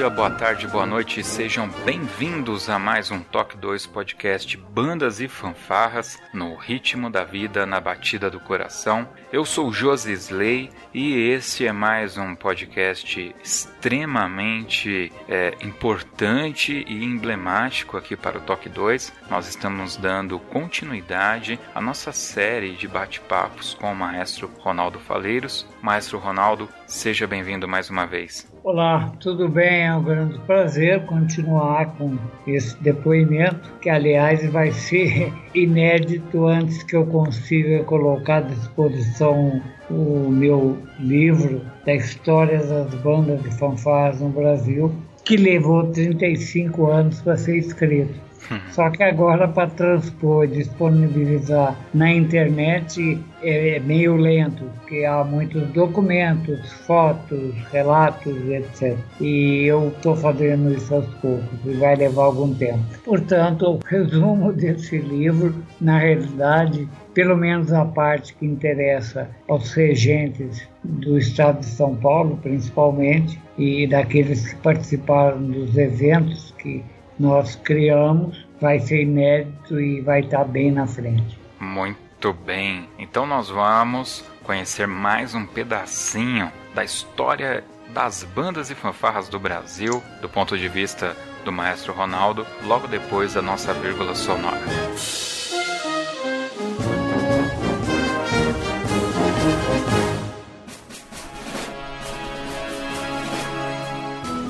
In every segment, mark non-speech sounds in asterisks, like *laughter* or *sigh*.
Dia, boa tarde, boa noite, sejam bem-vindos a mais um Toque 2 podcast Bandas e Fanfarras no ritmo da vida, na batida do coração. Eu sou Josi Slay e esse é mais um podcast extremamente é, importante e emblemático aqui para o Toque 2. Nós estamos dando continuidade à nossa série de bate-papos com o maestro Ronaldo Faleiros. Maestro Ronaldo, seja bem-vindo mais uma vez. Olá, tudo bem? É um grande prazer continuar com esse depoimento, que aliás vai ser *laughs* inédito antes que eu consiga colocar à disposição o meu livro da história das bandas de fanfarras no Brasil, que levou 35 anos para ser escrito. Só que agora para transpor disponibilizar na internet é, é meio lento, porque há muitos documentos, fotos, relatos, etc. E eu estou fazendo isso aos poucos e vai levar algum tempo. Portanto, o resumo *laughs* desse livro, na realidade, pelo menos a parte que interessa aos regentes do estado de São Paulo, principalmente, e daqueles que participaram dos eventos que nós criamos, vai ser inédito e vai estar bem na frente. Muito bem. Então nós vamos conhecer mais um pedacinho da história das bandas e fanfarras do Brasil, do ponto de vista do maestro Ronaldo, logo depois da nossa vírgula sonora.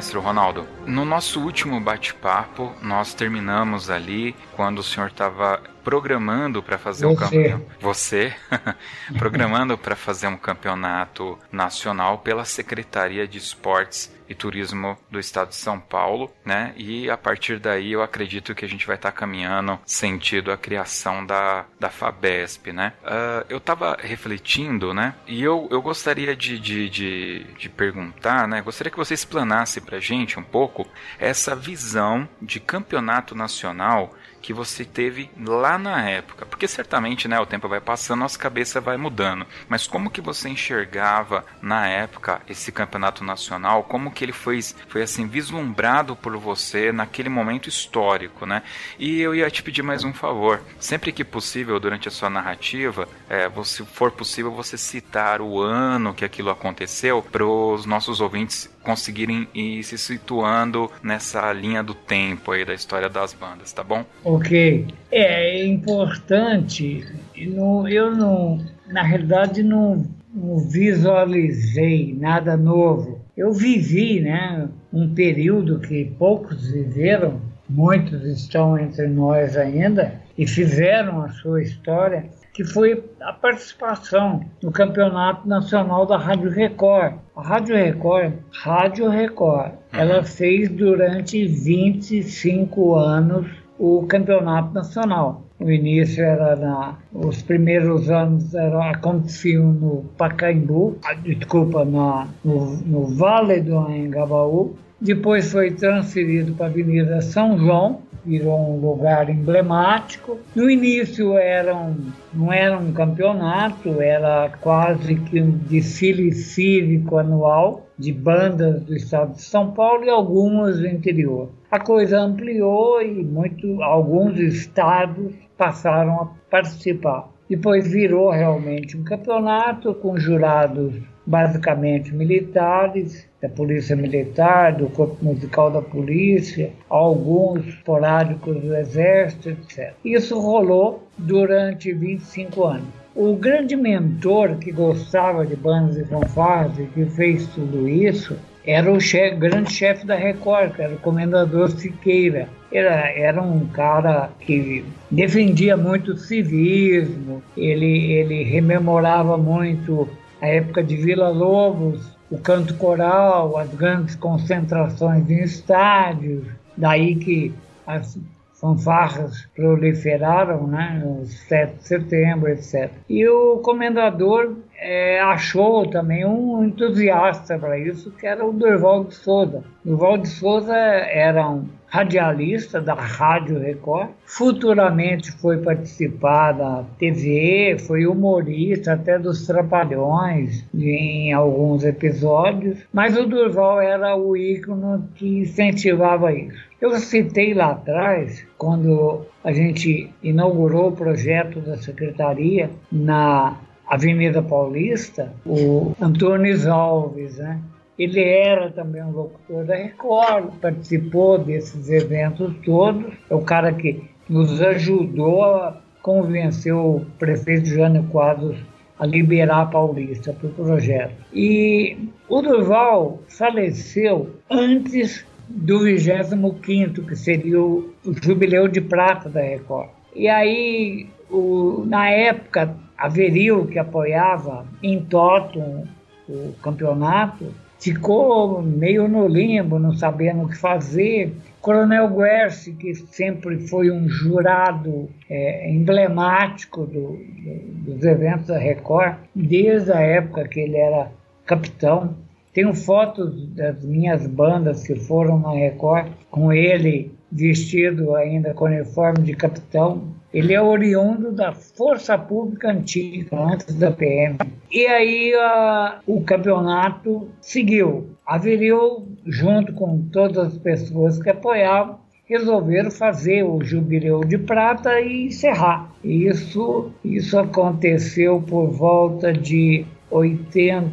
Maestro Ronaldo. No nosso último bate-papo, nós terminamos ali quando o senhor estava programando para fazer um campeonato. Você *laughs* programando para fazer um campeonato nacional pela Secretaria de Esportes e Turismo do Estado de São Paulo, né? E a partir daí eu acredito que a gente vai estar caminhando sentido a criação da, da Fabesp, né? Ah, eu estava refletindo, né? E eu, eu gostaria de, de, de, de perguntar, né? Gostaria que você explanasse para gente um pouco essa visão de campeonato nacional que você teve lá na época? Porque certamente, né, o tempo vai passando, nossa cabeça vai mudando. Mas como que você enxergava na época esse campeonato nacional? Como que ele foi, foi assim vislumbrado por você naquele momento histórico, né? E eu ia te pedir mais um favor. Sempre que possível, durante a sua narrativa, é, se for possível, você citar o ano que aquilo aconteceu para os nossos ouvintes conseguirem ir se situando nessa linha do tempo aí da história das bandas, tá bom? Ok. É importante, não- eu não, na realidade, não, não visualizei nada novo. Eu vivi né, um período que poucos viveram, muitos estão entre nós ainda, e fizeram a sua história, que foi a participação no Campeonato Nacional da Rádio Record. A Rádio Record, Rádio Record, ela fez durante 25 anos o campeonato nacional. O início era na. Os primeiros anos era, aconteciam no Pacaembu, ah, desculpa, na, no, no Vale do Anhangabaú, depois foi transferido para a Avenida São João, virou um lugar emblemático. No início era um, não era um campeonato, era quase que um desfile cívico anual de bandas do estado de São Paulo e algumas do interior. A coisa ampliou e muito, alguns estados passaram a participar. Depois virou realmente um campeonato com jurados basicamente militares, da Polícia Militar, do Corpo Musical da Polícia, alguns esporádicos do Exército, etc. Isso rolou durante 25 anos. O grande mentor que gostava de bandas e fanfarras e que fez tudo isso era o chefe, grande chefe da Record, era o comendador Siqueira. Era, era um cara que defendia muito o civismo, ele, ele rememorava muito a época de Vila Lobos, o canto coral, as grandes concentrações em estádios, daí que as fanfarras proliferaram, né, no 7 de setembro, etc. E o comendador é, achou também um entusiasta para isso, que era o Durval de Souza. Durval de Souza era um radialista da Rádio Record, futuramente foi participar da TV, foi humorista até dos Trapalhões em alguns episódios, mas o Durval era o ícone que incentivava isso. Eu citei lá atrás, quando a gente inaugurou o projeto da secretaria na Avenida Paulista, o Antônio Alves, né? Ele era também um locutor da Record, participou desses eventos todos. É o cara que nos ajudou a convencer o prefeito Jânio Quadros a liberar a Paulista para o projeto. E o Durval faleceu antes do 25º, que seria o, o jubileu de prata da Record. E aí, o, na época, a Veril, que apoiava em Totum o campeonato, ficou meio no limbo, não sabendo o que fazer. Coronel Guerci, que sempre foi um jurado é, emblemático do, do, dos eventos da Record, desde a época que ele era capitão. Tenho fotos das minhas bandas que foram na Record com ele vestido ainda com uniforme de capitão, ele é oriundo da Força Pública Antiga, antes da PM. E aí uh, o campeonato seguiu. Averiu, junto com todas as pessoas que apoiavam, resolveram fazer o Jubileu de Prata e encerrar. Isso, isso aconteceu por volta de 80,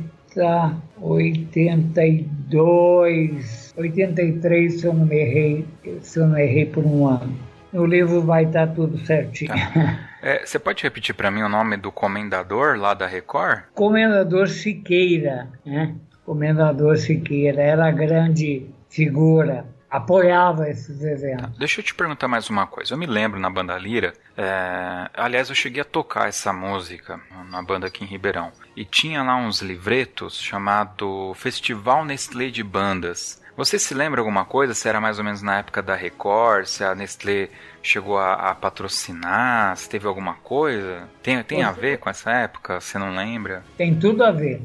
82, 83, se eu não me errei, se eu não errei por um ano. No livro vai estar tudo certinho. Tá. É, você pode repetir para mim o nome do comendador lá da Record? Comendador Siqueira, né? Comendador Siqueira era a grande figura apoiava esses eventos. Deixa eu te perguntar mais uma coisa. Eu me lembro na banda Lira, é... aliás, eu cheguei a tocar essa música na banda aqui em Ribeirão. E tinha lá uns livretos chamado Festival Nestlé de Bandas. Você se lembra alguma coisa? Se era mais ou menos na época da Record, se a Nestlé chegou a, a patrocinar, se teve alguma coisa? Tem, tem a ver com essa época? Você não lembra? Tem tudo a ver.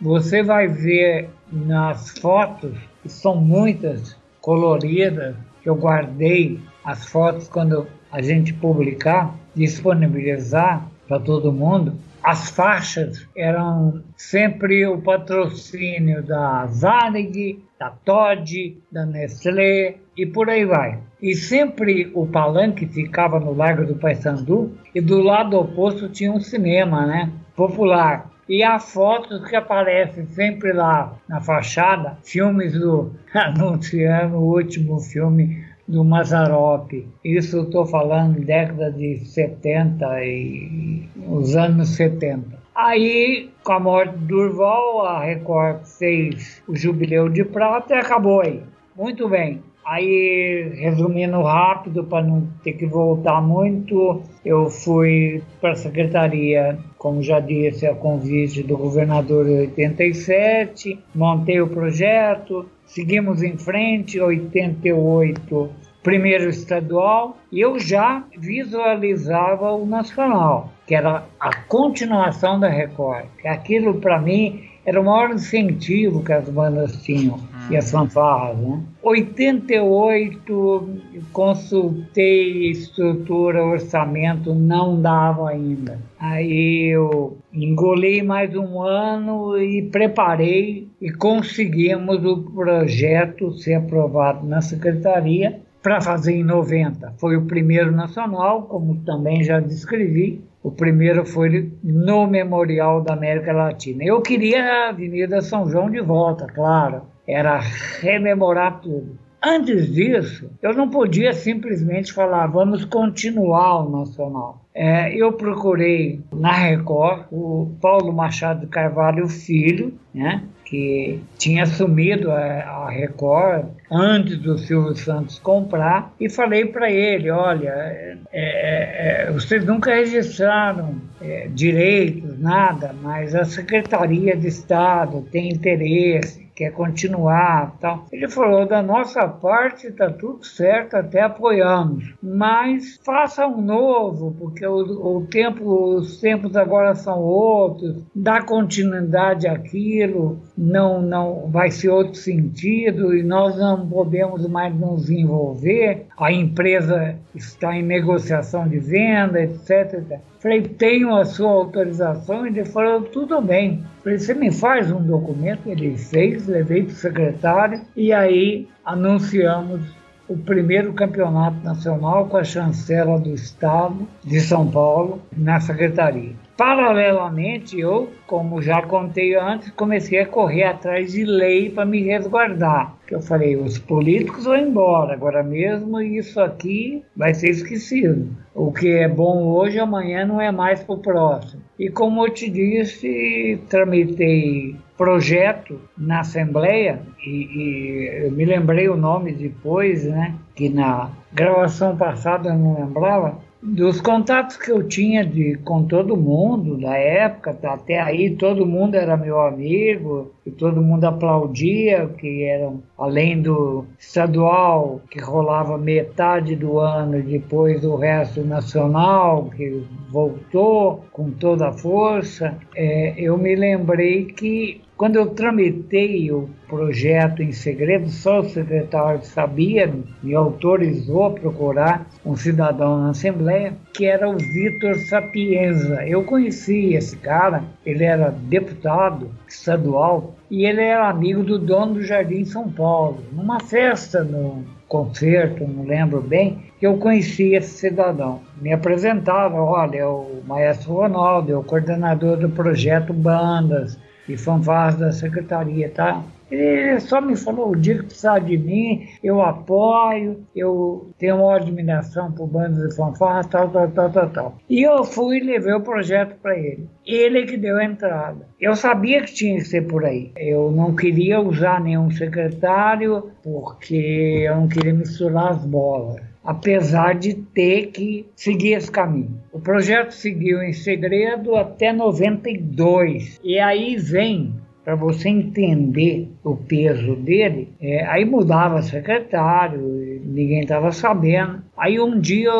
Você vai ver nas fotos, que são muitas coloridas, que eu guardei as fotos quando a gente publicar, disponibilizar para todo mundo as faixas eram sempre o patrocínio da Varig, da Todd, da Nestlé e por aí vai. E sempre o palanque ficava no Largo do Paissandu e do lado oposto tinha um cinema, né? Popular. E há fotos que aparecem sempre lá na fachada, filmes do *laughs* anunciando o último filme do Mazarop. Isso eu estou falando década de 70 e os anos 70. Aí, com a morte do Durval, a Record fez o Jubileu de Prata e acabou aí. Muito bem. Aí, resumindo rápido, para não ter que voltar muito, eu fui para a secretaria, como já disse, a convite do governador em 87, montei o projeto, seguimos em frente, 88 primeiro estadual, e eu já visualizava o nacional, que era a continuação da Record. Aquilo para mim era o maior incentivo que as bandas tinham e as fanfarras, né? 88 consultei estrutura, orçamento, não dava ainda. Aí eu engolei mais um ano e preparei e conseguimos o projeto ser aprovado na secretaria para fazer em 90. Foi o primeiro nacional, como também já descrevi. O primeiro foi no Memorial da América Latina. Eu queria a Avenida São João de volta, claro. Era rememorar tudo. Antes disso, eu não podia simplesmente falar, vamos continuar o Nacional. É, eu procurei na Record o Paulo Machado Carvalho Filho, né, que tinha assumido a, a Record antes do Silvio Santos comprar, e falei para ele: olha, é, é, é, vocês nunca registraram é, direitos, nada, mas a Secretaria de Estado tem interesse quer continuar tal. Ele falou, da nossa parte está tudo certo, até apoiamos, mas faça um novo, porque o, o tempo, os tempos agora são outros, dá continuidade àquilo, não, não vai ser outro sentido e nós não podemos mais nos envolver, a empresa está em negociação de venda, etc. etc. Falei, tenho a sua autorização. Ele falou, tudo bem. Falei, você me faz um documento? Ele fez, levei para o secretário e aí anunciamos o primeiro campeonato nacional com a chancela do Estado de São Paulo na secretaria. Paralelamente, eu, como já contei antes, comecei a correr atrás de lei para me resguardar. Que eu falei, os políticos vão embora, agora mesmo isso aqui vai ser esquecido. O que é bom hoje, amanhã não é mais para o próximo. E como eu te disse, tramitei projeto na Assembleia, e, e, eu me lembrei o nome depois, né, que na gravação passada eu não lembrava, dos contatos que eu tinha de, com todo mundo da época, até aí todo mundo era meu amigo, e todo mundo aplaudia, que eram, além do estadual, que rolava metade do ano, e depois o resto nacional, que voltou com toda a força, é, eu me lembrei que quando eu tramitei o projeto em segredo, só o secretário sabia, me autorizou a procurar um cidadão na Assembleia, que era o Vitor Sapienza. Eu conheci esse cara, ele era deputado estadual e ele era amigo do dono do Jardim São Paulo. Numa festa, no concerto, não lembro bem, que eu conheci esse cidadão. Me apresentaram, olha, é o maestro Ronaldo, é o coordenador do projeto Bandas, e fanfarras da secretaria, tá? Ele só me falou, o dia que precisar de mim, eu apoio, eu tenho uma admiração por bandas de fanfarras, tal, tal, tal, tal, tal. E eu fui e levei o projeto para ele. Ele que deu a entrada. Eu sabia que tinha que ser por aí. Eu não queria usar nenhum secretário, porque eu não queria misturar as bolas apesar de ter que seguir esse caminho. O projeto seguiu em segredo até 92. E aí vem para você entender o peso dele, é, aí mudava secretário, ninguém estava sabendo. Aí um dia,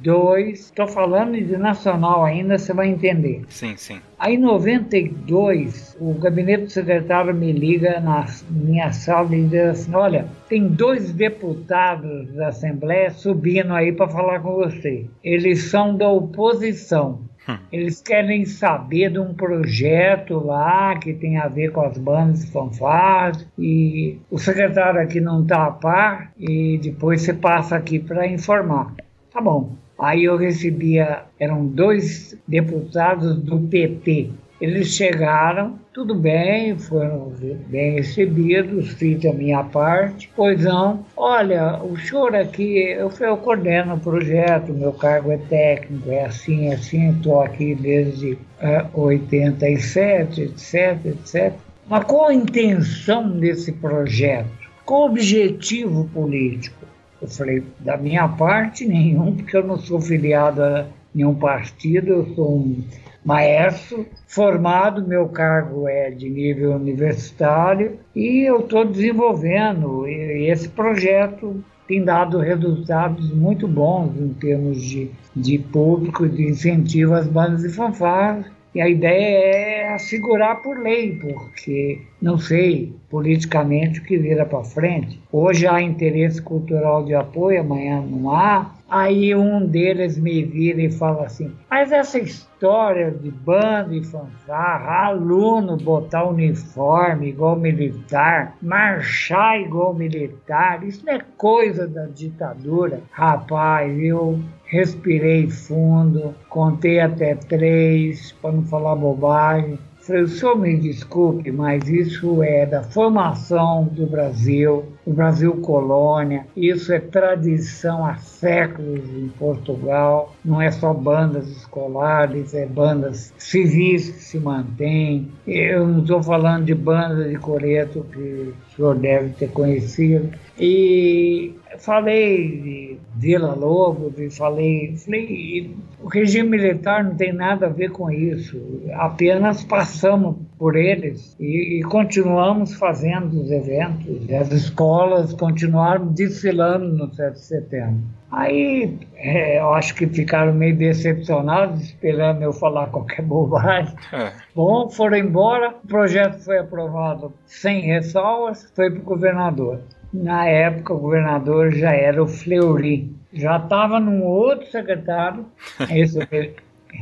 92, estou falando de nacional ainda, você vai entender. Sim, sim. Aí em 92, o gabinete do secretário me liga na minha sala e diz assim, olha, tem dois deputados da Assembleia subindo aí para falar com você. Eles são da oposição. Hum. Eles querem saber de um projeto lá que tem a ver com as bandas de fanfarras e o secretário aqui não está a par e depois você passa aqui para informar. Tá bom. Aí eu recebia, eram dois deputados do PP. Eles chegaram, tudo bem, foram bem recebidos, fiz a minha parte. Pois não, olha, o senhor aqui, eu, eu coordeno o projeto, meu cargo é técnico, é assim, é assim, estou aqui desde uh, 87, etc, etc. Mas qual a intenção desse projeto? Qual o objetivo político? Eu falei, da minha parte, nenhum, porque eu não sou filiado a nenhum partido, eu sou um maestro formado, meu cargo é de nível universitário e eu estou desenvolvendo. Esse projeto tem dado resultados muito bons em termos de, de público, de incentivo às bandas de fanfarras E a ideia é assegurar por lei, porque não sei politicamente o que vira para frente. Hoje há interesse cultural de apoio, amanhã não há. Aí um deles me vira e fala assim: Mas essa história de banda e fanfarra, aluno botar uniforme igual militar, marchar igual militar, isso não é coisa da ditadura. Rapaz, eu respirei fundo, contei até três, para não falar bobagem. Falei, o senhor me desculpe, mas isso é da formação do Brasil, o Brasil colônia, isso é tradição há séculos em Portugal, não é só bandas escolares, é bandas civis que se mantêm. Eu não estou falando de banda de coreto que o senhor deve ter conhecido. E falei de Vila Lobos e falei, falei, o regime militar não tem nada a ver com isso, apenas passamos por eles e, e continuamos fazendo os eventos, as escolas continuaram desfilando no 7 de setembro. Aí é, eu acho que ficaram meio decepcionados, esperando eu falar qualquer *laughs* bobagem. É. Bom, foram embora, o projeto foi aprovado sem ressalvas, foi para o governador. Na época, o governador já era o Fleury. Já estava num outro secretário, *laughs* esse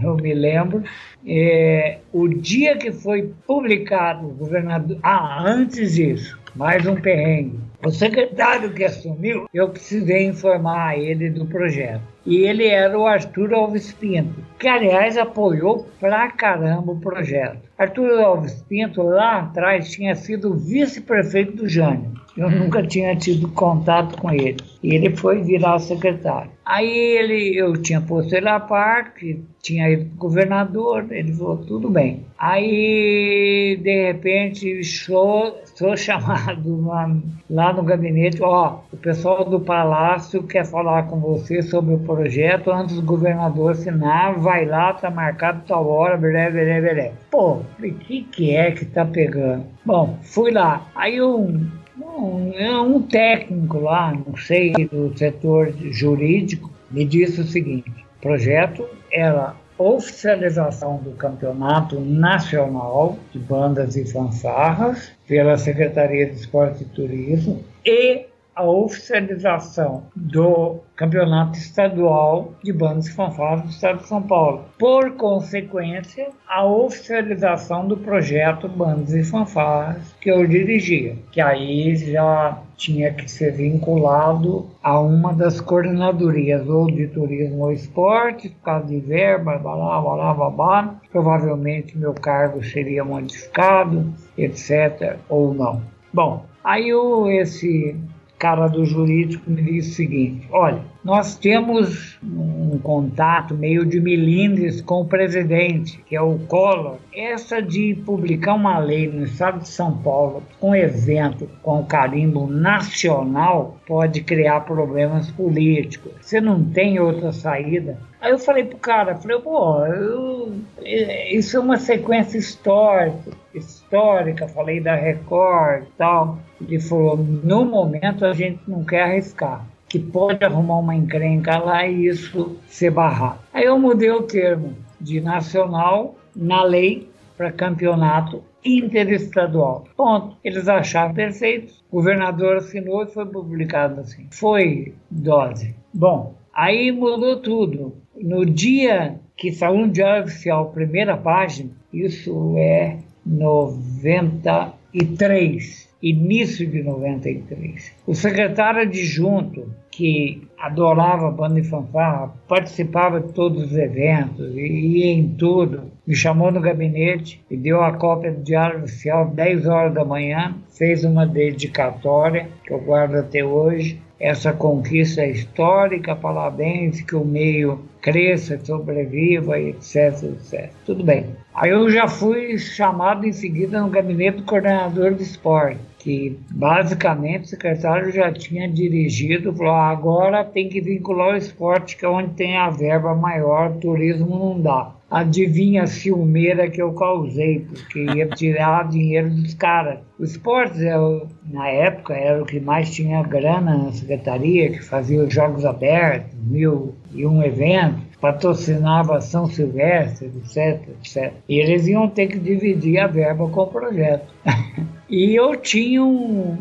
eu me lembro. É, o dia que foi publicado o governador. Ah, antes disso, mais um perrengue. O secretário que assumiu, eu precisei informar ele do projeto. E ele era o Arthur Alves Pinto, que aliás apoiou pra caramba o projeto. Arthur Alves Pinto lá atrás tinha sido vice-prefeito do Jânio. Eu nunca tinha tido contato com ele. E ele foi virar secretário. Aí ele, eu tinha posto ele à parte, tinha ido pro governador, ele falou, tudo bem. Aí, de repente, sou, sou *laughs* chamado lá, lá no gabinete, ó, o pessoal do palácio quer falar com você sobre o projeto antes do governador assinar, vai lá, tá marcado tal hora, belé, belé, belé. Pô, o que que é que tá pegando? Bom, fui lá. Aí um, um, um técnico lá, não sei, do setor jurídico, me disse o seguinte: projeto era oficialização do Campeonato Nacional de Bandas e Fanfarras pela Secretaria de Esporte e Turismo e a oficialização do Campeonato Estadual de Bandas Fanfarras do Estado de São Paulo. Por consequência, a oficialização do projeto Bandas e Fanfarras que eu dirigia, que aí já tinha que ser vinculado a uma das coordenadorias, ou de turismo ou esporte, por causa de verba, blá, blá, blá, blá, Provavelmente meu cargo seria modificado, etc., ou não. Bom, aí o, esse cara do jurídico me disse o seguinte: olha, nós temos um contato meio de milindres com o presidente, que é o Collor. Essa de publicar uma lei no estado de São Paulo, um evento com carimbo nacional, pode criar problemas políticos. Você não tem outra saída. Aí eu falei pro cara, falei, pô, eu, isso é uma sequência histórica, histórica, falei da Record e tal. Ele falou, no momento a gente não quer arriscar que pode arrumar uma encrenca lá e isso ser barrado. Aí eu mudei o termo de nacional na lei para campeonato interestadual. Ponto. Eles acharam perfeito. O governador assinou e foi publicado assim. Foi dose. Bom, aí mudou tudo. No dia que saiu no Diário Oficial, primeira página, isso é 93 início de 93. O secretário adjunto, que adorava banda e fanfarra, participava de todos os eventos e ia em tudo, me chamou no gabinete e deu a cópia do Diário Oficial 10 horas da manhã, fez uma dedicatória que eu guardo até hoje. Essa conquista é histórica, parabéns, que o meio cresça, sobreviva, etc, etc. Tudo bem. Aí eu já fui chamado em seguida no gabinete do coordenador de esporte, que basicamente o secretário já tinha dirigido, falou: ah, agora tem que vincular o esporte, que é onde tem a verba maior, turismo não dá. Adivinha a ciumeira que eu causei, porque ia tirar *laughs* dinheiro dos caras. O esporte, é na época, era o que mais tinha grana na secretaria, que fazia os jogos abertos, mil e um eventos patrocinava São Silvestre, etc, etc. E eles iam ter que dividir a verba com o projeto. *laughs* e eu tinha um,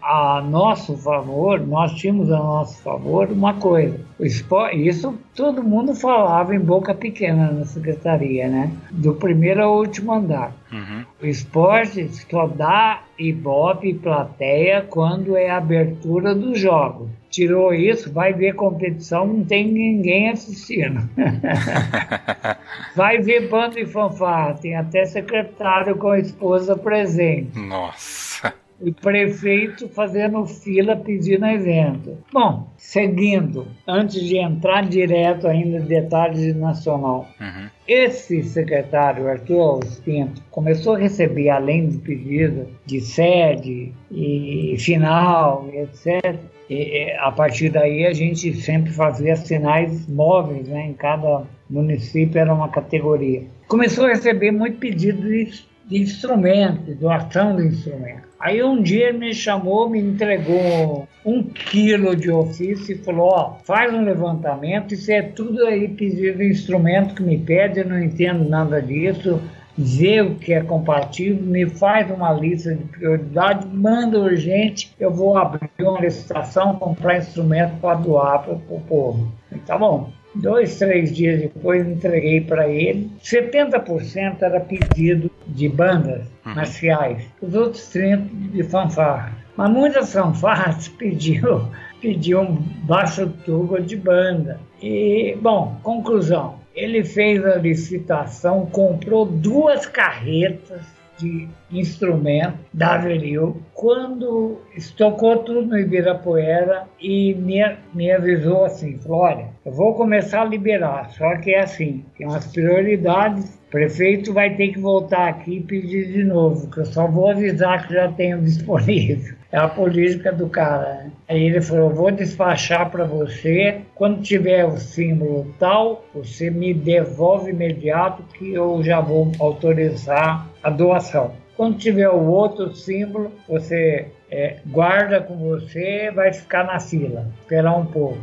a nosso favor, nós tínhamos a nosso favor uma coisa. O esporte, isso todo mundo falava em boca pequena na secretaria, né? Do primeiro ao último andar. Uhum. O esporte só dá ibope e plateia quando é a abertura do jogo tirou isso, vai ver competição, não tem ninguém assistindo. *laughs* vai ver bando e fanfarra, tem até secretário com a esposa presente. Nossa. E prefeito fazendo fila pedindo evento. Bom, seguindo, antes de entrar direto ainda em detalhes de nacional, uhum. esse secretário, Arthur Alves Pinto, começou a receber, além de pedido de sede e final, etc., e, a partir daí a gente sempre fazia sinais móveis, né? Em cada município era uma categoria. Começou a receber muito pedido de, de instrumento, doação de instrumento. Aí um dia ele me chamou, me entregou um quilo de ofício e falou, ó, faz um levantamento, isso é tudo aí pedido instrumento que me pede, eu não entendo nada disso, vê o que é compatível, me faz uma lista de prioridade, manda urgente, eu vou abrir uma licitação, comprar instrumento para doar para o povo. Tá bom. Dois, três dias depois entreguei para ele. 70% era pedido de bandas uhum. marciais, os outros 30% de fanfarra. Mas muitas fanfarras *laughs* pediam, pediam baixo tuba de banda. E, bom, conclusão ele fez a licitação, comprou duas carretas de instrumento da Averil. Quando estocou tudo no Ibirapuera e me, me avisou assim, olha, eu vou começar a liberar, só que é assim, tem umas prioridades, o prefeito vai ter que voltar aqui e pedir de novo, que eu só vou avisar que já tenho *laughs* disponível. É a política do cara. Né? Aí ele falou: vou despachar para você. Quando tiver o símbolo tal, você me devolve imediato que eu já vou autorizar a doação. Quando tiver o outro símbolo, você é, guarda com você, vai ficar na fila, esperar um pouco.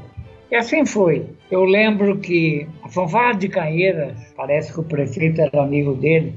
E assim foi. Eu lembro que a fanfarra de Canheiras, parece que o prefeito era amigo dele,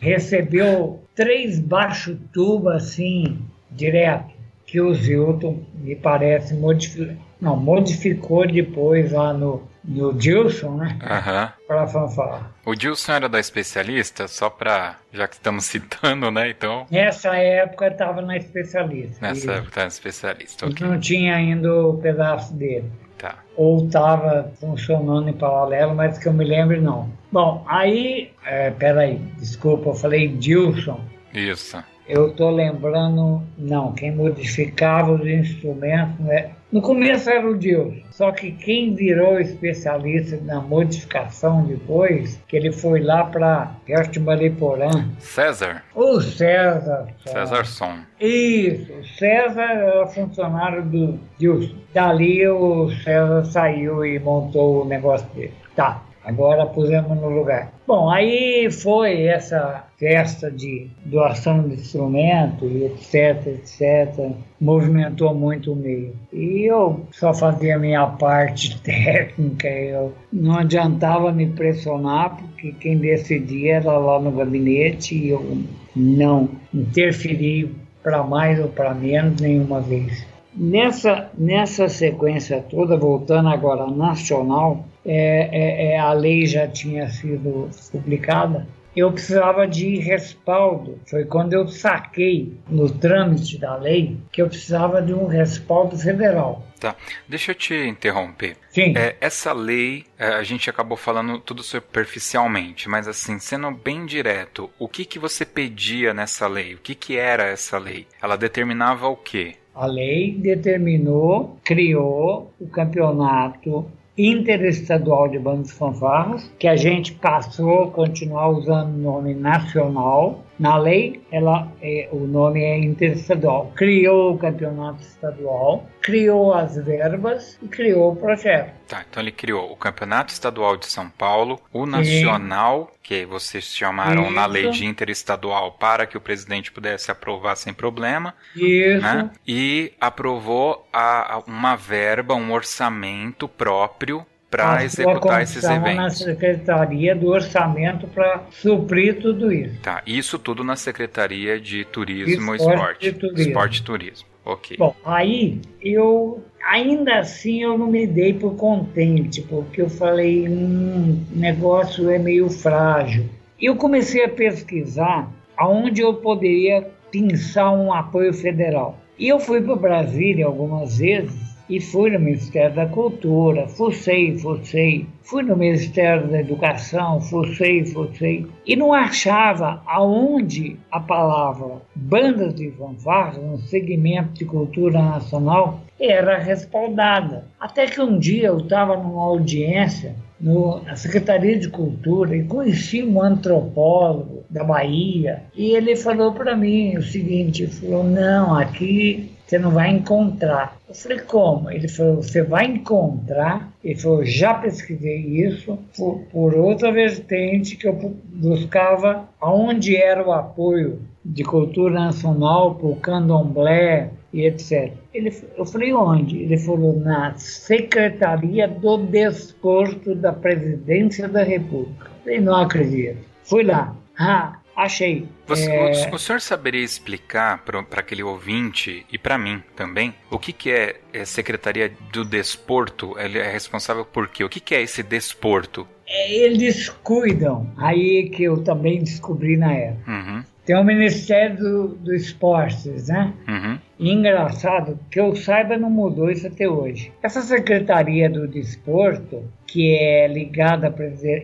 recebeu três baixo tuba assim, direto, que o Zilton, me parece, modificou, não, modificou depois lá no, no Dilson, né? Uhum. Para fanfarra. O Dilson era da especialista, só para já que estamos *laughs* citando, né? Então. Nessa época estava na especialista. Nessa época estava na especialista. Okay. Não tinha ainda o pedaço dele. Tá. Ou estava funcionando em paralelo, mas que eu me lembro não. Bom, aí, é, peraí, desculpa, eu falei Dilson. Isso. Eu estou lembrando, não, quem modificava os instrumentos né? No começo era o Dilson, só que quem virou especialista na modificação depois, que ele foi lá para de Mariporã. César. O César. César Som. Isso, o César era funcionário do Dilson. Dali o César saiu e montou o negócio dele. Tá. Agora pusemos no lugar. Bom, aí foi essa festa de doação de instrumento e etc, etc. Movimentou muito o meio. E eu só fazia a minha parte *laughs* técnica, eu não adiantava me pressionar, porque quem decidia era lá no gabinete e eu não interferi para mais ou para menos nenhuma vez. Nessa, nessa sequência toda, voltando agora nacional, é, é, é, a lei já tinha sido publicada, eu precisava de respaldo. Foi quando eu saquei no trâmite da lei que eu precisava de um respaldo federal. Tá, deixa eu te interromper. Sim. É, essa lei, é, a gente acabou falando tudo superficialmente, mas assim, sendo bem direto, o que, que você pedia nessa lei? O que, que era essa lei? Ela determinava o quê? A lei determinou, criou o campeonato interestadual de bandas fanfarras, que a gente passou a continuar usando o nome nacional. Na lei, ela é, o nome é interestadual. Criou o campeonato estadual, criou as verbas e criou o projeto. Tá, então ele criou o campeonato estadual de São Paulo, o nacional, Sim. que vocês chamaram Isso. na lei de interestadual para que o presidente pudesse aprovar sem problema. Isso. Né? E aprovou a, a uma verba, um orçamento próprio para executar esses eventos. na Secretaria do Orçamento para suprir tudo isso. Tá, isso tudo na Secretaria de Turismo e Esporte. Esporte, Esporte e Turismo. Ok. Bom, aí eu ainda assim eu não me dei por contente, porque eu falei, hum, negócio é meio frágil. E eu comecei a pesquisar aonde eu poderia pinçar um apoio federal. E eu fui para Brasília algumas vezes e fui no Ministério da Cultura, fucei, fucei, fui no Ministério da Educação, fucei, fucei, e não achava aonde a palavra bandas de fanfarras, no segmento de cultura nacional, era respaldada. Até que um dia eu estava numa audiência no, na Secretaria de Cultura e conheci um antropólogo da Bahia e ele falou para mim o seguinte, falou, não, aqui você não vai encontrar. Eu falei, como? Ele falou, você vai encontrar. Ele falou, já pesquisei isso por, por outra vertente que eu buscava aonde era o apoio de cultura nacional para o candomblé e etc. Ele, eu falei, onde? Ele falou, na Secretaria do Desporto da Presidência da República. Eu falei, não acredito. Fui lá. Ah, Achei. Você, é... o, o, senhor saberia explicar para aquele ouvinte e para mim também o que, que é, é Secretaria do Desporto? Ele é responsável por quê? O que, que é esse desporto? É, eles cuidam. Aí que eu também descobri na época. Uhum. Tem o Ministério do, do Esportes, né? Uhum. E engraçado, que eu saiba, não mudou isso até hoje. Essa Secretaria do Desporto que é ligada à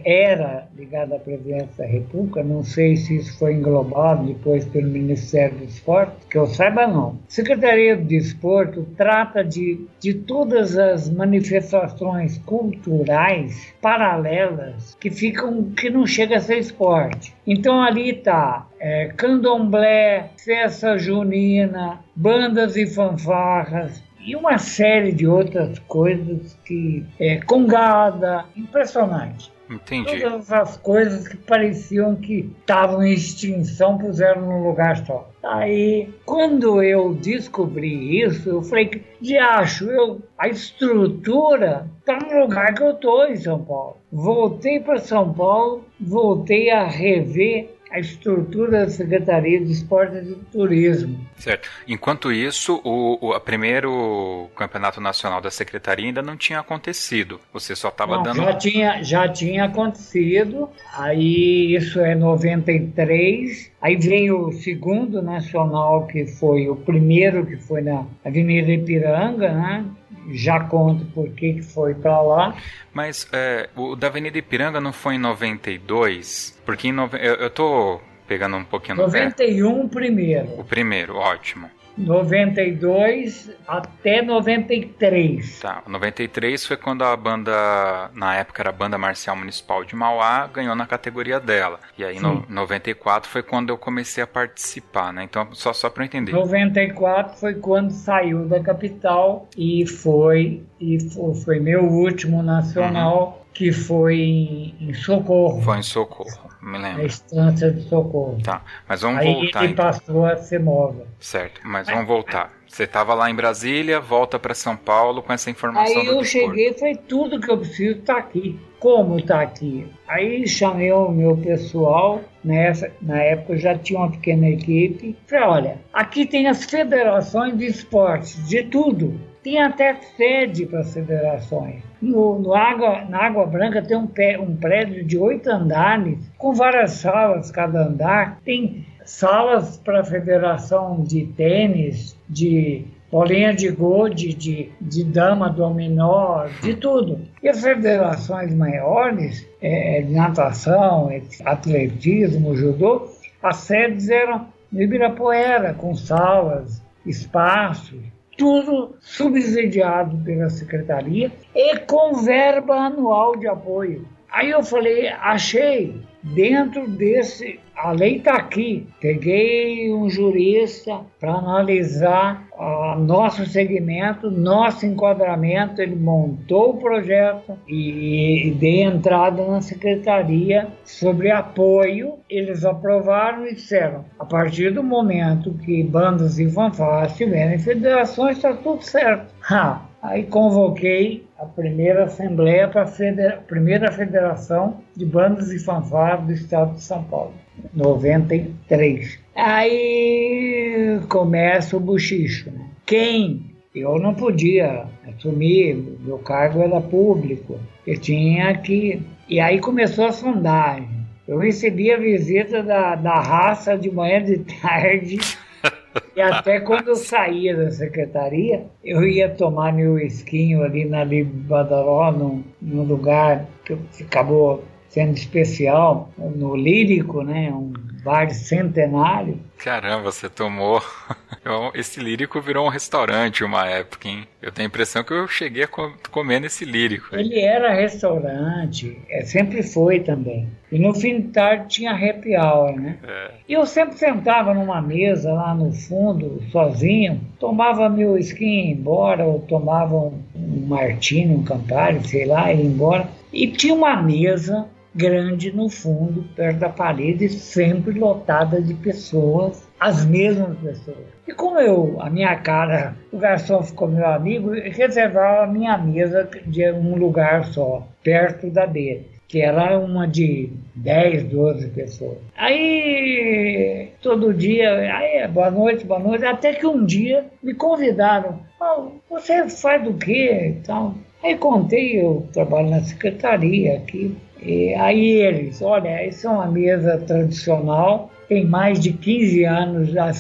era ligada à presidência da República, não sei se isso foi englobado depois pelo Ministério do Esporte, que eu saiba não. Secretaria do Desporto trata de, de todas as manifestações culturais paralelas que ficam que não chega a ser esporte. Então ali está é, candomblé, festa junina, bandas e fanfarras, e uma série de outras coisas que é congada, impressionante. Entendi. Todas as coisas que pareciam que estavam em extinção puseram num lugar só. Aí, quando eu descobri isso, eu falei, de acho, eu, a estrutura está no lugar que eu estou em São Paulo. Voltei para São Paulo, voltei a rever a estrutura da Secretaria de Esporte e de Turismo. Certo. Enquanto isso, o, o primeiro campeonato nacional da Secretaria ainda não tinha acontecido. Você só estava dando. Já tinha, já tinha acontecido. Aí isso é 93. Aí vem o segundo nacional, que foi o primeiro, que foi na Avenida Ipiranga, né? já conto por que foi para lá. Mas é, o da Avenida Ipiranga não foi em 92? Porque em nove... eu, eu tô pegando um pouquinho 91 primeiro. O primeiro, ótimo. 92 até 93. Tá, 93 foi quando a banda, na época era a Banda Marcial Municipal de Mauá, ganhou na categoria dela. E aí, Sim. no 94 foi quando eu comecei a participar, né? Então, só, só para entender. 94 foi quando saiu da capital e foi, e foi, foi meu último nacional. Uhum que foi em, Socorro. Foi em Socorro, me lembro. Na estância de Socorro. Tá, mas vamos Aí voltar. Aí ele então. passou a ser móvel. Certo, mas vamos voltar. Você estava lá em Brasília, volta para São Paulo com essa informação Aí eu cheguei, foi tudo que eu preciso está aqui. Como está aqui? Aí chamei o meu pessoal, nessa, na época eu já tinha uma pequena equipe. Falei, olha, aqui tem as federações de esportes, de tudo. Tem até sede para as federações. No, no, Água, na Água Branca tem um, pé, um prédio de oito andares, com várias salas cada andar. Tem salas para a federação de tênis, de bolinha de gude, de, de dama dominó, de tudo. E as federações maiores, é, de natação, atletismo, judô, as sedes eram no Ibirapuera, com salas, espaços, tudo subsidiado pela secretaria e com verba anual de apoio. Aí eu falei, achei dentro desse, a lei está aqui. Peguei um jurista para analisar uh, nosso segmento, nosso enquadramento. Ele montou o projeto e, e dei entrada na secretaria sobre apoio. Eles aprovaram e disseram: a partir do momento que bandas e fanfarras tiverem federações, está tudo certo. Ha, *laughs* Aí convoquei a primeira assembleia para a primeira federação de bandas e fanfarras do estado de São Paulo, 93. Aí começa o buchicho. Né? Quem? Eu não podia assumir, meu cargo era público, eu tinha que. E aí começou a sondagem. Eu recebi a visita da, da raça de manhã de *laughs* tarde e até quando eu saía da secretaria, eu ia tomar meu esquinho ali na Libadaró, num, num lugar que acabou sendo especial, no Lírico, né? Um bar centenário. Caramba, você tomou. *laughs* Esse lírico virou um restaurante uma época, hein? Eu tenho a impressão que eu cheguei a comer nesse lírico. Ele era restaurante, é, sempre foi também. E no fim de tarde tinha happy hour, né? É. E eu sempre sentava numa mesa lá no fundo, sozinho, tomava meu skin embora, ou tomava um, um martini, um campari, sei lá, ia embora. E tinha uma mesa grande no fundo, perto da parede, sempre lotada de pessoas, as mesmas pessoas. E como eu, a minha cara, o garçom ficou meu amigo, reservava a minha mesa de um lugar só, perto da dele que era uma de 10, 12 pessoas. Aí, todo dia, aí, boa noite, boa noite, até que um dia me convidaram, oh, você faz do quê? Então, aí contei, eu trabalho na secretaria aqui, e aí eles, olha, essa é uma mesa tradicional, tem mais de 15 anos a,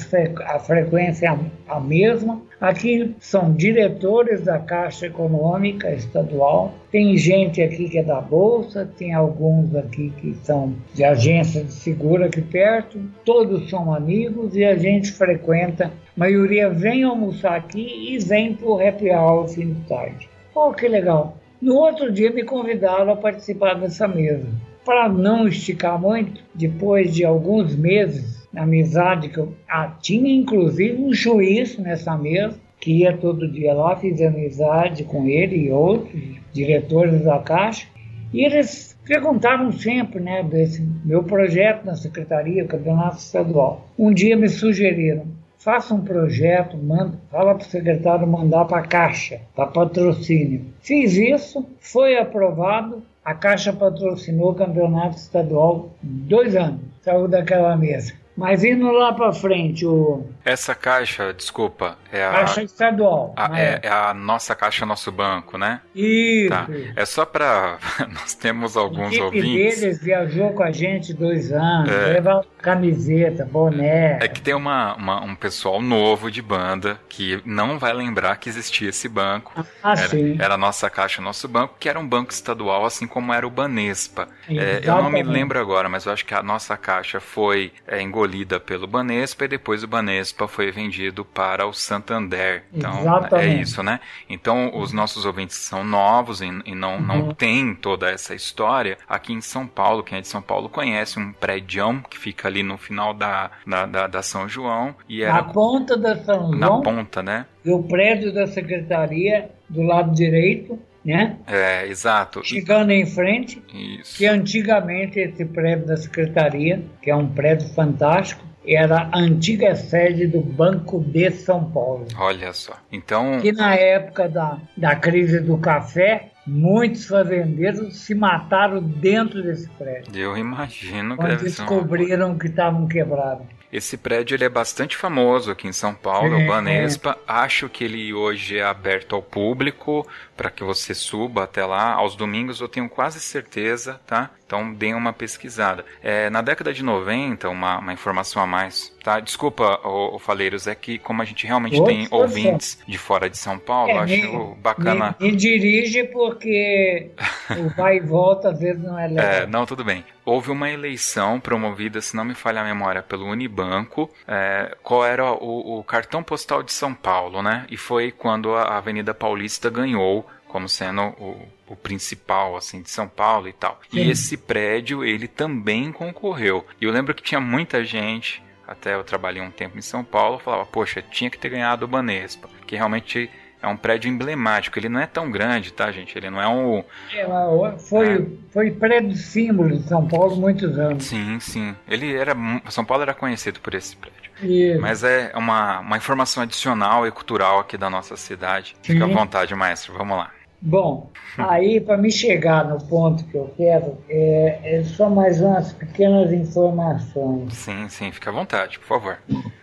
a frequência é a mesma. Aqui são diretores da Caixa Econômica Estadual, tem gente aqui que é da Bolsa, tem alguns aqui que são de agência de seguro aqui perto, todos são amigos e a gente frequenta. A maioria vem almoçar aqui e vem para o happy hour fim de tarde. Oh, que legal! No outro dia me convidaram a participar dessa mesa. Para não esticar muito, depois de alguns meses, na amizade que eu ah, tinha inclusive um juiz nessa mesa, que ia todo dia lá, fiz amizade com ele e outros diretores da Caixa, e eles perguntaram sempre né, desse meu projeto na Secretaria, Campeonato Estadual. Um dia me sugeriram, faça um projeto, manda, fala para o secretário mandar para a Caixa, para patrocínio. Fiz isso, foi aprovado, a Caixa patrocinou o campeonato estadual dois anos, saiu daquela mesa. Mas indo lá para frente, o. Essa caixa, desculpa, é a. Caixa estadual. A, é, é, a nossa caixa, nosso banco, né? Isso. Tá. É só para. *laughs* Nós temos alguns a ouvintes. deles viajou com a gente dois anos, é. leva camiseta, boné. É que tem uma, uma, um pessoal novo de banda que não vai lembrar que existia esse banco. Ah, era, sim. Era a nossa caixa, nosso banco, que era um banco estadual, assim como era o Banespa. É, eu não me lembro agora, mas eu acho que a nossa caixa foi é, engolida pelo Banespa e depois o Banespa foi vendido para o Santander. Então é Exatamente. é isso, né? Então os nossos ouvintes são novos e, e não, uhum. não tem toda essa história. Aqui em São Paulo, quem é de São Paulo conhece um prédio que fica ali no final da, da, da, da São João. E era, na ponta da São João. Na ponta, né? E o prédio da secretaria do lado direito né? É, exato. Chegando em frente, Isso. que antigamente esse prédio da secretaria, que é um prédio fantástico, era a antiga sede do Banco de São Paulo. Olha só. Então. Que na época da, da crise do café, muitos fazendeiros se mataram dentro desse prédio. Eu imagino que Quando descobriram que estavam quebrados. Esse prédio ele é bastante famoso aqui em São Paulo, é, o Banespa. É. Acho que ele hoje é aberto ao público para que você suba até lá. Aos domingos eu tenho quase certeza, tá? Então dê uma pesquisada. É, na década de 90, uma, uma informação a mais, tá? Desculpa, o, o Faleiros, é que como a gente realmente tem ouvintes de fora de São Paulo, é, acho me, bacana. Me, dirige porque o *laughs* vai e volta às vezes não é legal. É, não, tudo bem. Houve uma eleição promovida, se não me falha a memória, pelo Unibanco. É, qual era o, o cartão postal de São Paulo, né? E foi quando a Avenida Paulista ganhou como sendo o, o, principal assim de São Paulo e tal. Sim. E esse prédio ele também concorreu. E eu lembro que tinha muita gente, até eu trabalhei um tempo em São Paulo, falava, poxa, tinha que ter ganhado o Banespa, que realmente é um prédio emblemático. Ele não é tão grande, tá, gente? Ele não é um. É, foi, é. foi prédio símbolo de São Paulo muitos anos. Sim, sim. Ele era. São Paulo era conhecido por esse prédio. Isso. Mas é uma, uma informação adicional e cultural aqui da nossa cidade. Sim. Fica à vontade, maestro. Vamos lá. Bom, aí para me chegar no ponto que eu quero, é, é, só mais umas pequenas informações. Sim, sim, fica à vontade, por favor.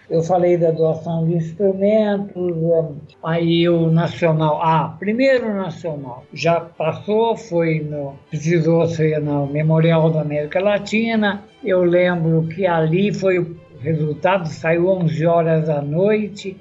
Eu falei da doação de instrumentos, aí o nacional, ah, primeiro o nacional, já passou, foi no, precisou ser no Memorial da América Latina. Eu lembro que ali foi o resultado, saiu 11 horas da noite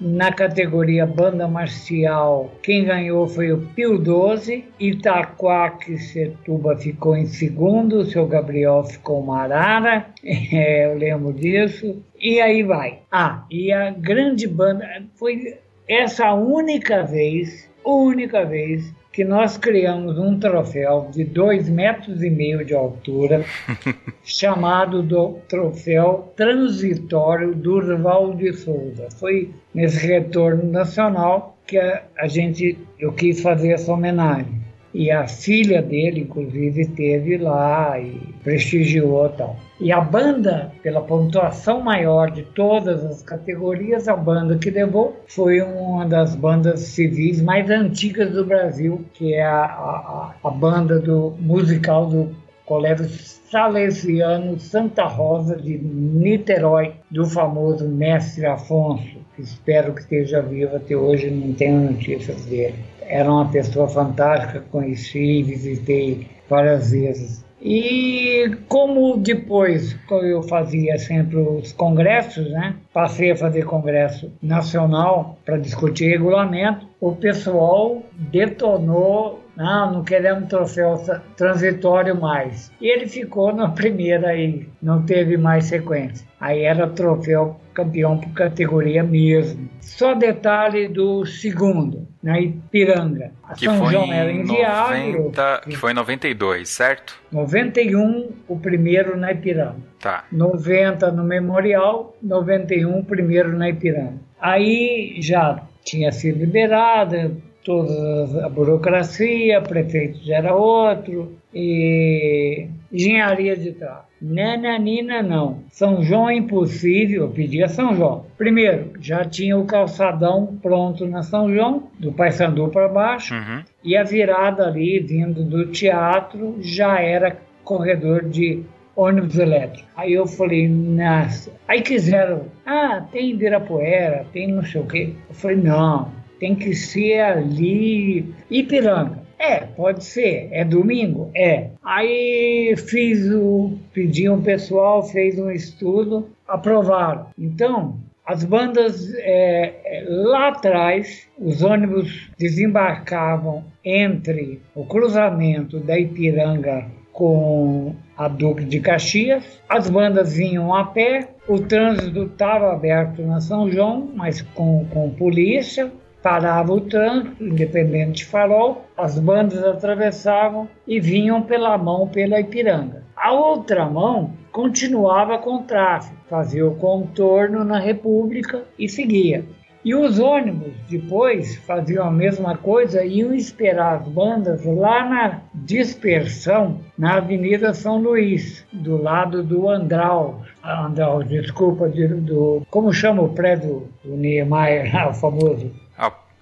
na categoria banda marcial, quem ganhou foi o Pio 12, Itaquaquecetuba ficou em segundo, o seu Gabriel ficou Marara, *laughs* é, eu lembro disso, e aí vai. Ah, e a grande banda, foi essa única vez, única vez, que nós criamos um troféu de dois metros e meio de altura, *laughs* chamado do troféu transitório Durval de Souza. Foi nesse retorno nacional que a, a gente eu quis fazer essa homenagem. E a filha dele, inclusive, teve lá e prestigiou tal. E a banda, pela pontuação maior de todas as categorias, a banda que levou foi uma das bandas civis mais antigas do Brasil, que é a, a, a banda do musical do Colégio Salesiano Santa Rosa de Niterói, do famoso mestre Afonso, que espero que esteja vivo até hoje, não tenho notícias dele. Era uma pessoa fantástica, conheci, visitei várias vezes. E como depois eu fazia sempre os congressos, né? Passei a fazer congresso nacional para discutir regulamento. O pessoal detonou não, não queremos troféu transitório mais. E ele ficou na primeira e não teve mais sequência. Aí era troféu campeão por categoria mesmo. Só detalhe do segundo, na Ipiranga. A que São foi João era inviável. 90, que foi em 92, certo? 91, o primeiro na Ipiranga. Tá. 90 no Memorial, 91, o primeiro na Ipiranga. Aí já tinha sido liberada, toda a burocracia, prefeito já era outro, e engenharia de tráfego. Nananina não. São João é impossível, eu pedi a São João. Primeiro, já tinha o calçadão pronto na São João, do Paysandu para baixo, uhum. e a virada ali, vindo do teatro, já era corredor de ônibus elétrico. Aí eu falei, nossa. Aí quiseram, ah, tem Ibirapuera, tem não sei o quê. Eu falei, não, tem que ser ali Ipiranga. É, pode ser. É domingo? É. Aí fiz o. Pedi um pessoal, fez um estudo, aprovaram. Então, as bandas é, é, lá atrás, os ônibus desembarcavam entre o cruzamento da Ipiranga com a Duque de Caxias. As bandas vinham a pé, o trânsito estava aberto na São João, mas com, com polícia parava o trânsito, independente de farol, as bandas atravessavam e vinham pela mão pela Ipiranga. A outra mão continuava com o tráfego, fazia o contorno na República e seguia. E os ônibus depois faziam a mesma coisa e iam esperar as bandas lá na dispersão na Avenida São Luís, do lado do Andral. Andral, desculpa, do, como chama o prédio do Niemeyer, *laughs* o famoso?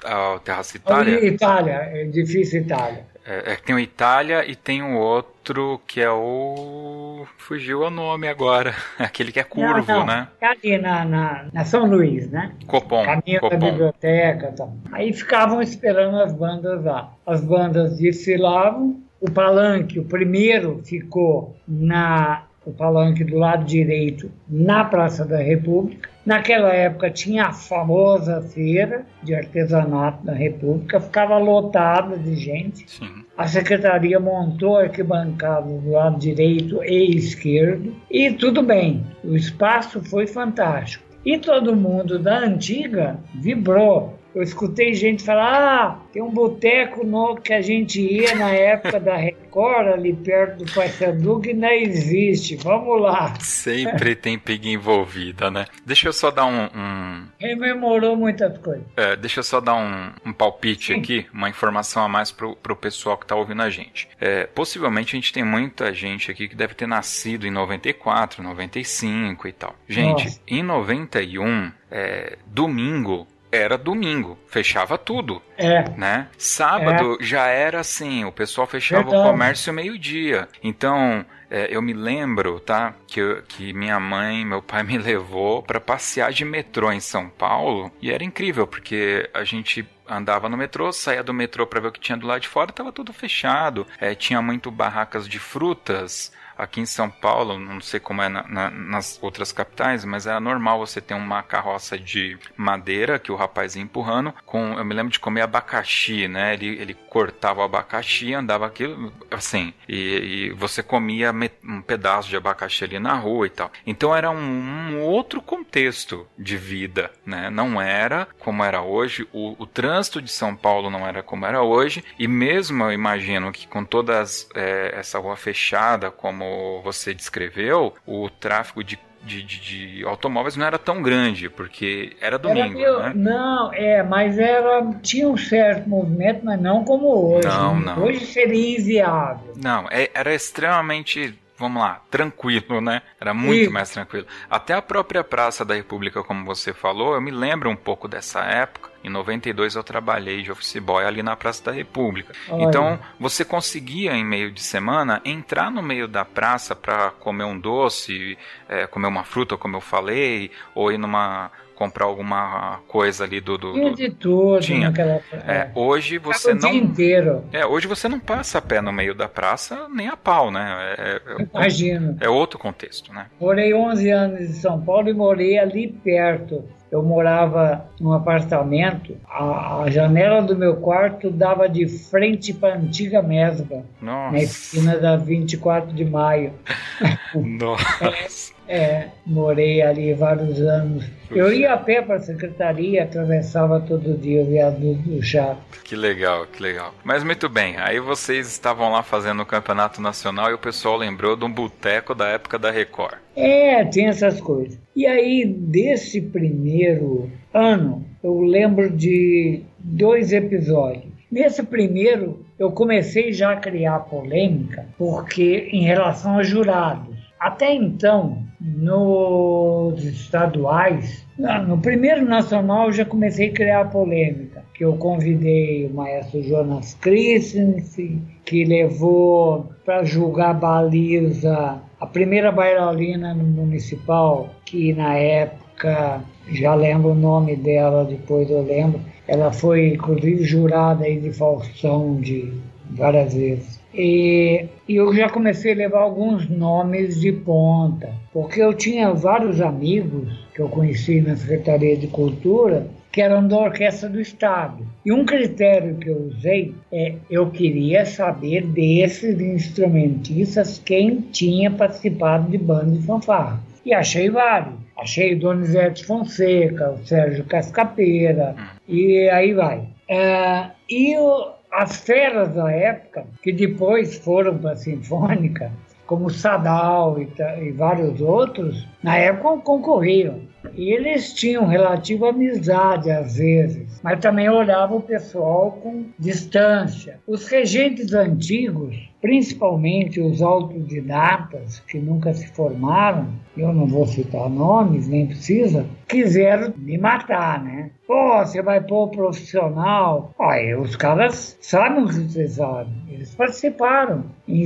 A Terraça Itália? Itália, é difícil Itália. É, é, tem o Itália e tem um outro que é o. Fugiu o nome agora. *laughs* Aquele que é curvo, não, não. né? É ali na, na, na, São Luís, né? Copom. Caminho Copom. da biblioteca. Tá. Aí ficavam esperando as bandas lá. As bandas desfilavam. O palanque, o primeiro, ficou na o palanque do lado direito na Praça da República. Naquela época tinha a famosa feira de artesanato da República, ficava lotada de gente. Sim. A secretaria montou arquibancada do lado direito e esquerdo e tudo bem, o espaço foi fantástico. E todo mundo da antiga vibrou. Eu escutei gente falar: ah, tem um boteco que a gente ia na época da *laughs* Record, ali perto do Paysandu, que não existe. Vamos lá. Sempre tem pig envolvida, né? Deixa eu só dar um. um... Rememorou muitas coisas. É, deixa eu só dar um, um palpite aqui, uma informação a mais pro, pro pessoal que tá ouvindo a gente. É, possivelmente a gente tem muita gente aqui que deve ter nascido em 94, 95 e tal. Gente, Nossa. em 91, é, domingo era domingo, fechava tudo. É. Né? Sábado é. já era assim, o pessoal fechava Verdade. o comércio meio-dia. Então, é, eu me lembro, tá, que, que minha mãe, meu pai *laughs* me levou para passear de metrô em São Paulo e era incrível porque a gente andava no metrô, saía do metrô para ver o que tinha do lado de fora, tava tudo fechado. É, tinha muito barracas de frutas, aqui em São Paulo, não sei como é na, na, nas outras capitais, mas era normal você ter uma carroça de madeira que o rapaz ia empurrando. Com, eu me lembro de comer abacaxi, né? Ele, ele cortava o abacaxi, andava aquilo assim, e, e você comia um pedaço de abacaxi ali na rua e tal. Então era um, um outro contexto de vida, né? Não era como era hoje. O, o trânsito de São Paulo não era como era hoje, e mesmo eu imagino que com toda é, essa rua fechada, como você descreveu, o tráfego de de, de, de, automóveis não era tão grande, porque era domingo, era né? Não, é, mas era tinha um certo movimento, mas não como hoje. Não, né? não. Hoje seria inviável. Não, é, era extremamente vamos lá, tranquilo, né? Era muito mais tranquilo. Até a própria Praça da República, como você falou, eu me lembro um pouco dessa época. Em 92 eu trabalhei de office boy ali na Praça da República. Olha. Então você conseguia em meio de semana entrar no meio da praça para comer um doce, é, comer uma fruta, como eu falei, ou ir numa comprar alguma coisa ali do. do tinha de tudo tinha. naquela é, Hoje você não. O dia inteiro. É, hoje você não passa a pé no meio da praça nem a pau, né? É, é, Imagino. É outro contexto, né? Morei 11 anos em São Paulo e morei ali perto. Eu morava num apartamento, a, a, janela do meu quarto dava de frente para a antiga Mesba, Nossa. na esquina da 24 de maio. *laughs* Nossa. É, morei ali vários anos. Eu ia a pé para a secretaria, atravessava todo dia o viaduto do Chato. Que legal, que legal. Mas muito bem, aí vocês estavam lá fazendo o campeonato nacional e o pessoal lembrou de um boteco da época da Record. É, tem essas coisas. E aí, desse primeiro ano, eu lembro de dois episódios. Nesse primeiro, eu comecei já a criar polêmica, porque em relação a jurados. Até então, nos estaduais, no primeiro nacional eu já comecei a criar polêmica, que eu convidei o maestro Jonas Christensen, que levou para julgar baliza a primeira bailarina municipal, que na época, já lembro o nome dela, depois eu lembro, ela foi inclusive jurada aí de Faustão de várias vezes. E eu já comecei a levar alguns nomes de ponta, porque eu tinha vários amigos que eu conheci na Secretaria de Cultura que eram da Orquestra do Estado. E um critério que eu usei é eu queria saber desses instrumentistas quem tinha participado de banda de fanfarra. E achei vários. Achei Donizete Fonseca, o Sérgio Cascapeira, e aí vai. É, e o, as feras da época, que depois foram para a Sinfônica, como Sadal e, e, vários outros, na época concorriam. E eles tinham relativa amizade às vezes, mas também olhavam o pessoal com distância. Os regentes antigos principalmente os autodidatas que nunca se formaram, eu não vou citar nomes, nem precisa, quiseram me matar, né? Pô, você vai pôr profissional. Olha, os caras sabem o que sabem. Eles participaram em,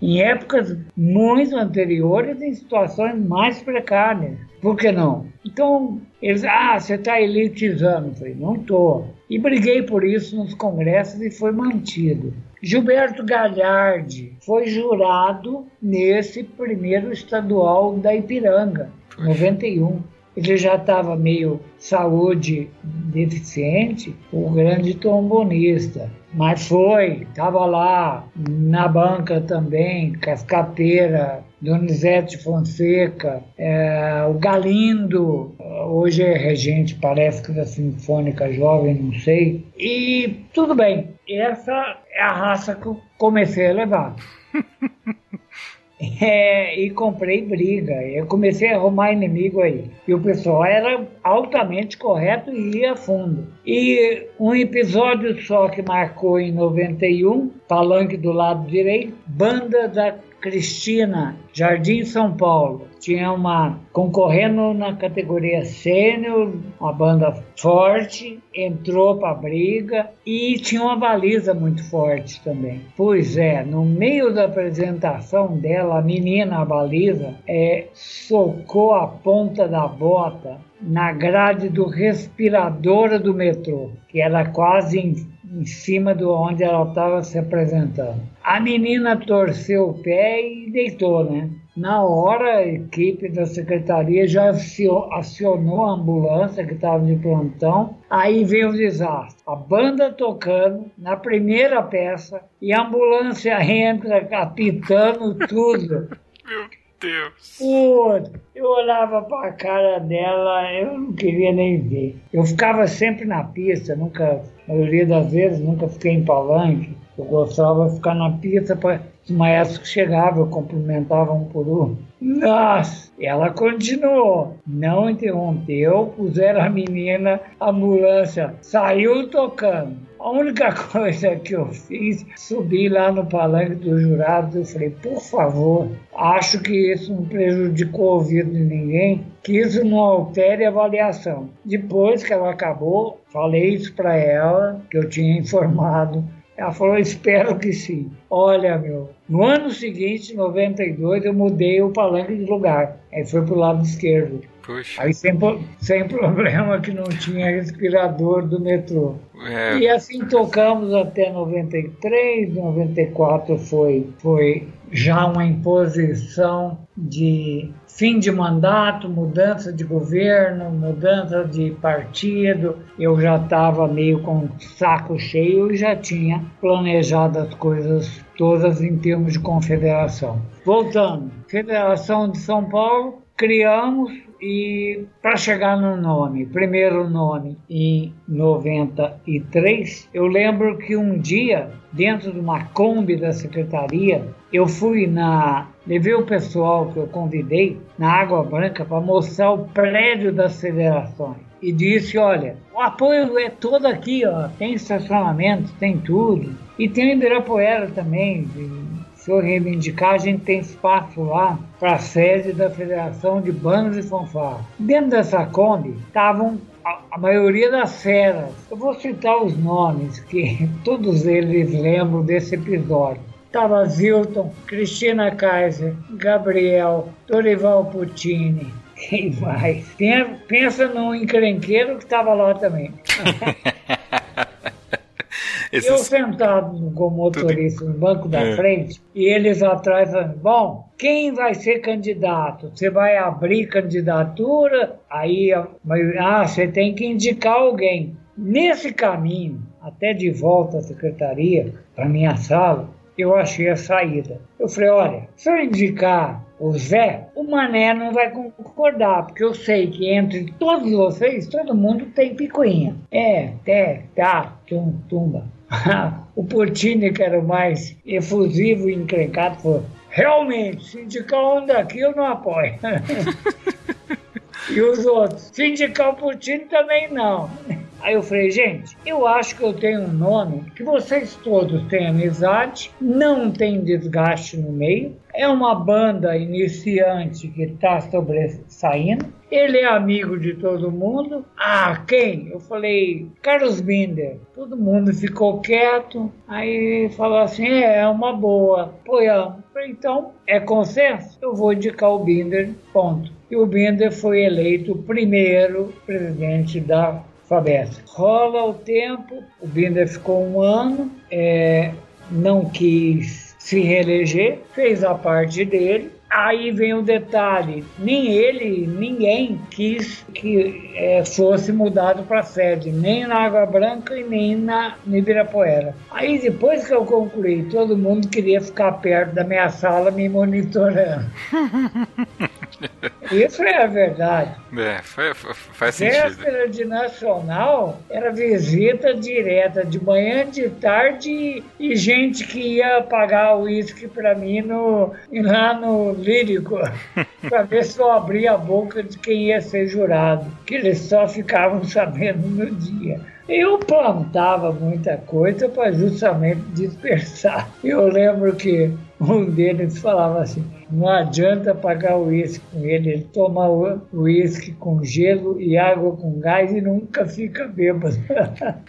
em épocas muito anteriores, em situações mais precárias. Por que não? Então, eles, ah, você está elitizando. Eu falei, não estou. E briguei por isso nos congressos e foi mantido. Gilberto Galhardi foi jurado nesse primeiro estadual da Ipiranga, 91. Ele já estava meio saúde deficiente, o grande trombonista. Mas foi, estava lá na banca também, Cascateira, Donizete Fonseca, é, o Galindo, hoje é regente, parece que da Sinfônica Jovem, não sei. E tudo bem, essa é a raça que eu comecei a levar. *laughs* É, e comprei briga. Eu comecei a arrumar inimigo aí. E o pessoal era altamente correto e ia a fundo. E um episódio só que marcou em 91, palanque do lado direito, Banda da Cristina, Jardim São Paulo. Tinha uma concorrendo na categoria sênior, uma banda forte, entrou para a briga e tinha uma baliza muito forte também. Pois é, no meio da apresentação dela, a menina, a baliza, é, socou a ponta da bota na grade do respirador do metrô, que era quase em cima de onde ela estava se apresentando. A menina torceu o pé e deitou, né? Na hora, a equipe da secretaria já acionou a ambulância que estava de plantão. Aí veio o desastre. A banda tocando na primeira peça e a ambulância *laughs* entra capitando tudo. Meu Deus. Putz, eu olhava para a cara dela, eu não queria nem ver. Eu ficava sempre na pista, nunca, a maioria das vezes, nunca fiquei em palanque. Eu gostava de ficar na pista para os maestros que chegavam, eu cumprimentava um por um. Nossa, ela continuou, não interrompeu, puseram a menina, a ambulância saiu tocando. A única coisa que eu fiz, subi lá no palanque dos jurados e falei, por favor, acho que isso não prejudicou o ouvido de ninguém, que isso não altere a avaliação. Depois que ela acabou, falei isso para ela, que eu tinha informado ela falou, espero que sim. Olha, meu, no ano seguinte, 92, eu mudei o palanque de lugar. Aí foi pro lado esquerdo. Puxa. Aí sem, sem problema que não tinha respirador do metrô. É. E assim tocamos até 93, 94 foi, foi já uma imposição de fim de mandato, mudança de governo, mudança de partido. Eu já estava meio com saco cheio e já tinha planejado as coisas todas em termos de confederação. Voltando, Federação de São Paulo, criamos e para chegar no nome, primeiro nome em 93, eu lembro que um dia, dentro de uma Kombi da secretaria, eu fui na. Levei o pessoal que eu convidei na Água Branca para mostrar o prédio das federações. E disse: olha, o apoio é todo aqui, ó. Tem estacionamento, tem tudo. E tem o Ibirapuera também, se eu reivindicar, a gente tem espaço lá para a sede da Federação de Bandas e Fanfarras. Dentro dessa Kombi estavam a, a, maioria das feras. Eu vou citar os nomes, que *laughs* todos eles lembram desse episódio. Estava Zilton, Cristina Kaiser, Gabriel, Dorival Puccini, quem *laughs* mais? Pensa num encrenqueiro que estava lá também. *laughs* Esses... Eu sentado como motorista Tudo... no banco da é. frente e eles atrás falando, bom, quem vai ser candidato? Você vai abrir candidatura? Aí, ah, você tem que indicar alguém. Nesse caminho, até de volta à secretaria, para minha sala, eu achei a saída. Eu falei, olha, se eu indicar o Zé, o Mané não vai concordar, porque eu sei que entre todos vocês, todo mundo tem picuinha. É, é, tá, tum, tumba. *laughs* o Portini, que era o mais efusivo e encrencado, falou: realmente, sindical um daqui eu não apoio. *laughs* e os outros, sindical Portini também não. Aí eu falei, gente, eu acho que eu tenho um nome que vocês todos têm amizade, não tem desgaste no meio, é uma banda iniciante que está sobressaindo, ele é amigo de todo mundo. Ah, quem? Eu falei, Carlos Binder. Todo mundo ficou quieto, aí falou assim, é, é uma boa, apoiamos. Então, é consenso? Eu vou indicar o Binder, ponto. E o Binder foi eleito primeiro presidente da Fabesp. Rola o tempo, o Binder ficou um ano, é, não quis se reeleger, fez a parte dele. Aí vem o detalhe: nem ele, ninguém quis que é, fosse mudado para sede, nem na Água Branca e nem na Ibirapuera. Aí depois que eu concluí, todo mundo queria ficar perto da minha sala me monitorando. *laughs* Isso é a verdade. É, foi, foi, faz sentido. Véspera de Nacional era visita direta, de manhã, de tarde, e gente que ia pagar o uísque para mim no, lá no Lírico, *laughs* para ver se eu abria a boca de quem ia ser jurado, que eles só ficavam *laughs* sabendo no dia. Eu plantava muita coisa para justamente dispersar. Eu lembro que *laughs* um deles falava assim: não adianta pagar o uísque com ele, ele toma o uísque com gelo e água com gás e nunca fica bêbado. *laughs*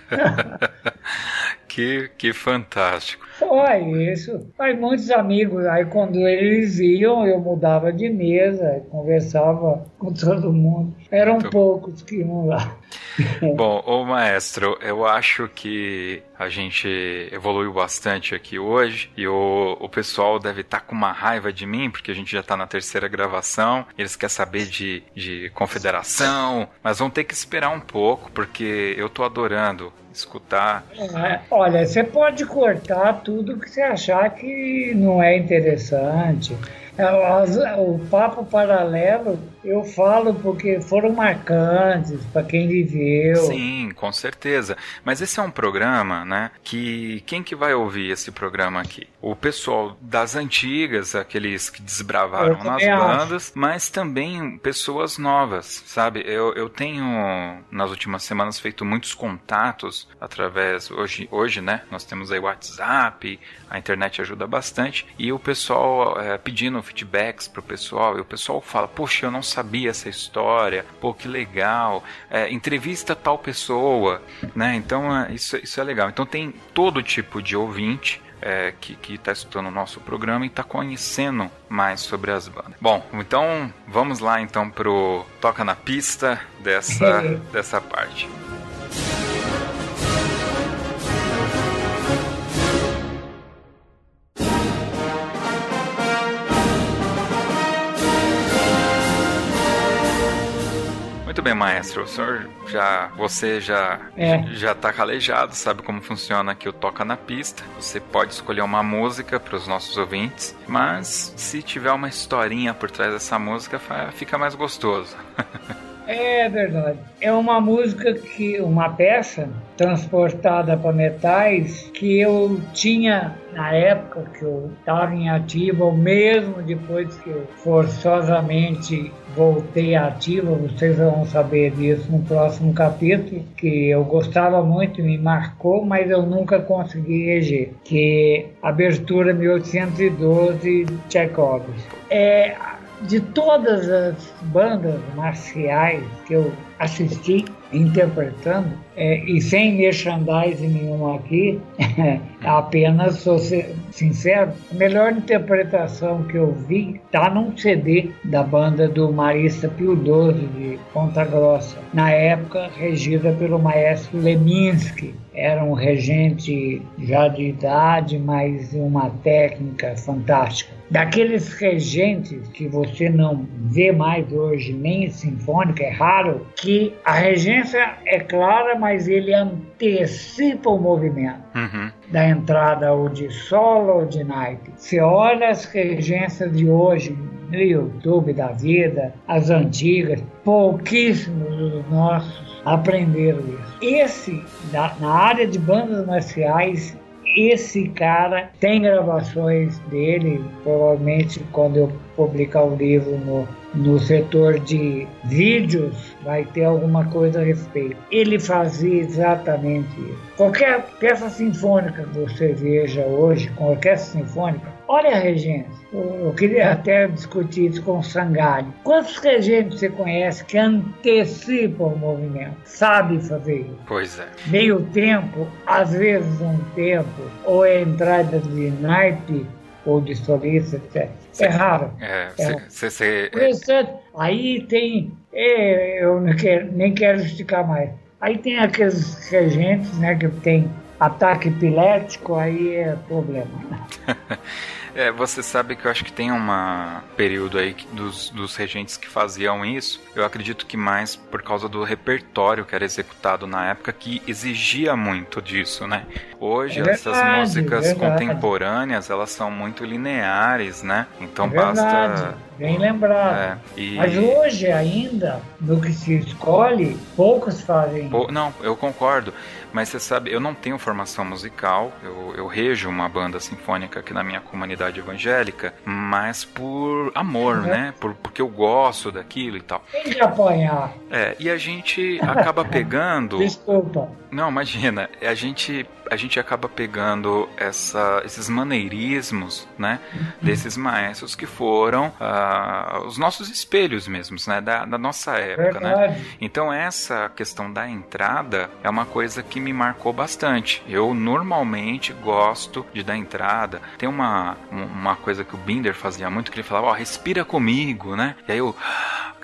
*laughs* que, que fantástico. Foi isso. Aí muitos amigos, aí quando eles iam, eu mudava de mesa, conversava com todo mundo. Eram Muito poucos que iam lá. *laughs* Bom, ô maestro, eu acho que a gente evoluiu bastante aqui hoje e o, o pessoal deve estar tá com uma raiva de mim, porque a gente já está na terceira gravação, eles querem saber de, de confederação, mas vão ter que esperar um pouco, porque eu tô adorando escutar. É, olha, você pode cortar tudo que você achar que não é interessante. O papo paralelo eu falo porque foram marcantes para quem viveu. Sim, com certeza. Mas esse é um programa, né? Que quem que vai ouvir esse programa aqui? O pessoal das antigas, aqueles que desbravaram nas bandas, acho. mas também pessoas novas, sabe? Eu, eu tenho nas últimas semanas feito muitos contatos através hoje, hoje, né? Nós temos aí WhatsApp, a internet ajuda bastante e o pessoal é, pedindo feedbacks pro pessoal e o pessoal fala: poxa, eu não sabia essa história, pô, que legal, é, entrevista tal pessoa, né? Então é, isso, isso é legal. Então tem todo tipo de ouvinte é, que está escutando o nosso programa e está conhecendo mais sobre as bandas. Bom, então vamos lá então pro Toca na Pista dessa, *laughs* dessa parte. Bem, maestro. O senhor já, você já é. já tá calejado, sabe como funciona aqui o toca na pista. Você pode escolher uma música para os nossos ouvintes, mas se tiver uma historinha por trás dessa música, fica mais gostoso. *laughs* É verdade. É uma música que, uma peça transportada para metais que eu tinha na época que eu estava em ativa, ou mesmo depois que eu forçosamente voltei ativa, vocês vão saber disso no próximo capítulo, que eu gostava muito, me marcou, mas eu nunca consegui reger, que é Abertura 1812 Tchaikovsky. É, de todas as bandas marciais que eu assisti interpretando, é, e sem merchandising nenhum aqui, *laughs* apenas, sou sincero, a melhor interpretação que eu vi está num CD da banda do Marista Pio XII de Ponta Grossa, na época regida pelo maestro Leminski. Era um regente já de idade, mas uma técnica fantástica daqueles regentes que você não vê mais hoje, nem sinfônica, é raro, que a regência é clara, mas ele antecipa o movimento. Uhum. Da entrada ou de solo ou de naipe. Você olha as regências de hoje no YouTube da vida, as antigas, pouquíssimos dos nossos aprenderam isso. Esse, na área de bandas marciais, esse cara tem gravações dele, provavelmente quando eu publicar o livro no, no setor de vídeos, vai ter alguma coisa a respeito. Ele fazia exatamente isso. Qualquer peça sinfônica que você veja hoje, com orquestra sinfônica, olha regência. Eu queria até discutir isso com o Sangari. Quantos regentes você conhece que antecipam o movimento? Sabe fazer isso? Pois é. Meio tempo, às vezes um tempo, ou é entrada de naipe, ou de solista, etc. É raro. É, é cê, cê, é... Aí tem, é, eu quero, nem quero esticar mais. Aí tem aqueles regentes, né, que tem ataque epilético, aí é problema. *laughs* É, você sabe que eu acho que tem um período aí dos, dos regentes que faziam isso. Eu acredito que mais por causa do repertório que era executado na época que exigia muito disso, né? Hoje é essas músicas verdade. contemporâneas elas são muito lineares, né? Então é basta Bem lembrado. É, e... Mas hoje ainda, no que se escolhe, poucos fazem. Não, eu concordo. Mas você sabe, eu não tenho formação musical, eu, eu rejo uma banda sinfônica aqui na minha comunidade evangélica, mas por amor, uhum. né? Por, porque eu gosto daquilo e tal. Tem que apanhar. É, e a gente acaba pegando. *laughs* Desculpa. Não, imagina, a gente, a gente acaba pegando essa, esses maneirismos, né? Uhum. Desses maestros que foram uh, os nossos espelhos mesmos, né? Da, da nossa época, né? Verdade. né? Então essa questão da entrada é uma coisa que me marcou bastante. Eu normalmente gosto de dar entrada. Tem uma, uma coisa que o Binder fazia muito, que ele falava, ó, oh, respira comigo, né? E aí eu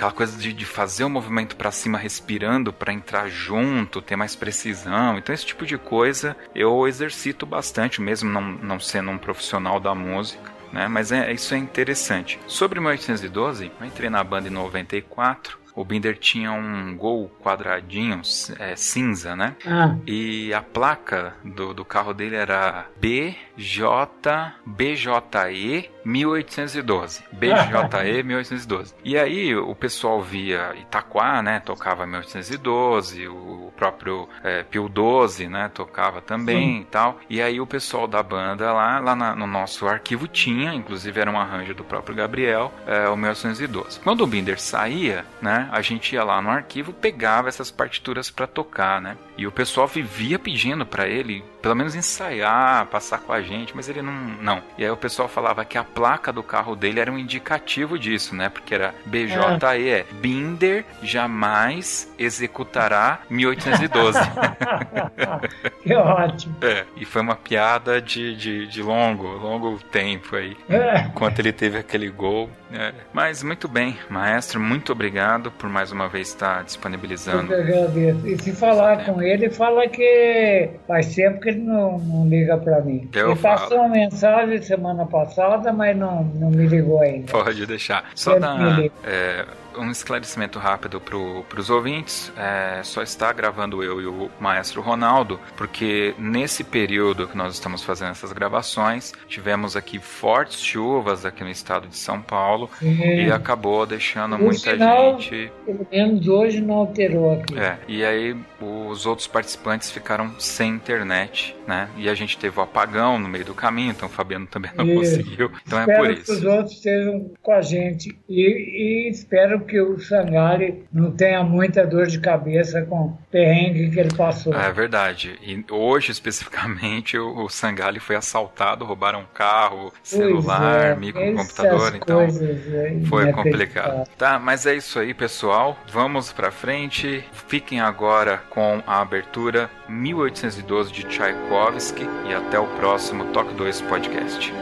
aquela coisa de, de fazer o movimento para cima respirando para entrar junto, ter mais precisão. Então esse tipo de coisa eu exercito bastante, mesmo não, não sendo um profissional da música. Né? Mas é, isso é interessante. Sobre 1812, eu entrei na banda em 94 o Binder tinha um gol quadradinho é, cinza, né? Ah. E a placa do, do carro dele era BJ, BJE 1812. BJE 1812. E aí o pessoal via Itaquá, né? Tocava 1812, o próprio é, Pio 12, né? Tocava também Sim. e tal. E aí o pessoal da banda lá, lá na, no nosso arquivo tinha, inclusive era um arranjo do próprio Gabriel, é, o 1812. Quando o Binder saía, né? A gente ia lá no arquivo, pegava essas partituras para tocar, né? E o pessoal vivia pedindo para ele, pelo menos ensaiar, passar com a gente, mas ele não, não. E aí o pessoal falava que a placa do carro dele era um indicativo disso, né? Porque era BJE, é. Binder jamais executará 1812. *laughs* que ótimo. É, e foi uma piada de, de, de longo, longo tempo aí. É. Enquanto ele teve aquele gol. É. Mas muito bem, maestro, muito obrigado por mais uma vez estar disponibilizando. Eu agradeço. E se falar com ele, fala que faz tempo que ele não, não liga para mim. Eu ele falo. passou uma mensagem semana passada, mas não, não me ligou ainda. Pode deixar. Só dar é, um esclarecimento rápido para os ouvintes. É, só está gravando eu e o maestro Ronaldo, porque nesse período que nós estamos fazendo essas gravações, tivemos aqui fortes chuvas aqui no estado de São Paulo e acabou deixando o muita sinal, gente. Pelo menos hoje não alterou aqui. É, e aí os outros participantes ficaram sem internet, né? E a gente teve o apagão no meio do caminho, então o Fabiano também não isso. conseguiu. Então espero é por isso. que os outros estejam com a gente e, e espero que o Sangali não tenha muita dor de cabeça com o perrengue que ele passou. É verdade. E hoje, especificamente, o, o Sangali foi assaltado, roubaram um carro, celular, é, microcomputador, então foi complicado. Tá, mas é isso aí, pessoal. Vamos pra frente. Fiquem agora com a abertura 1812 de Tchaikovsky e até o próximo Toque 2 Podcast.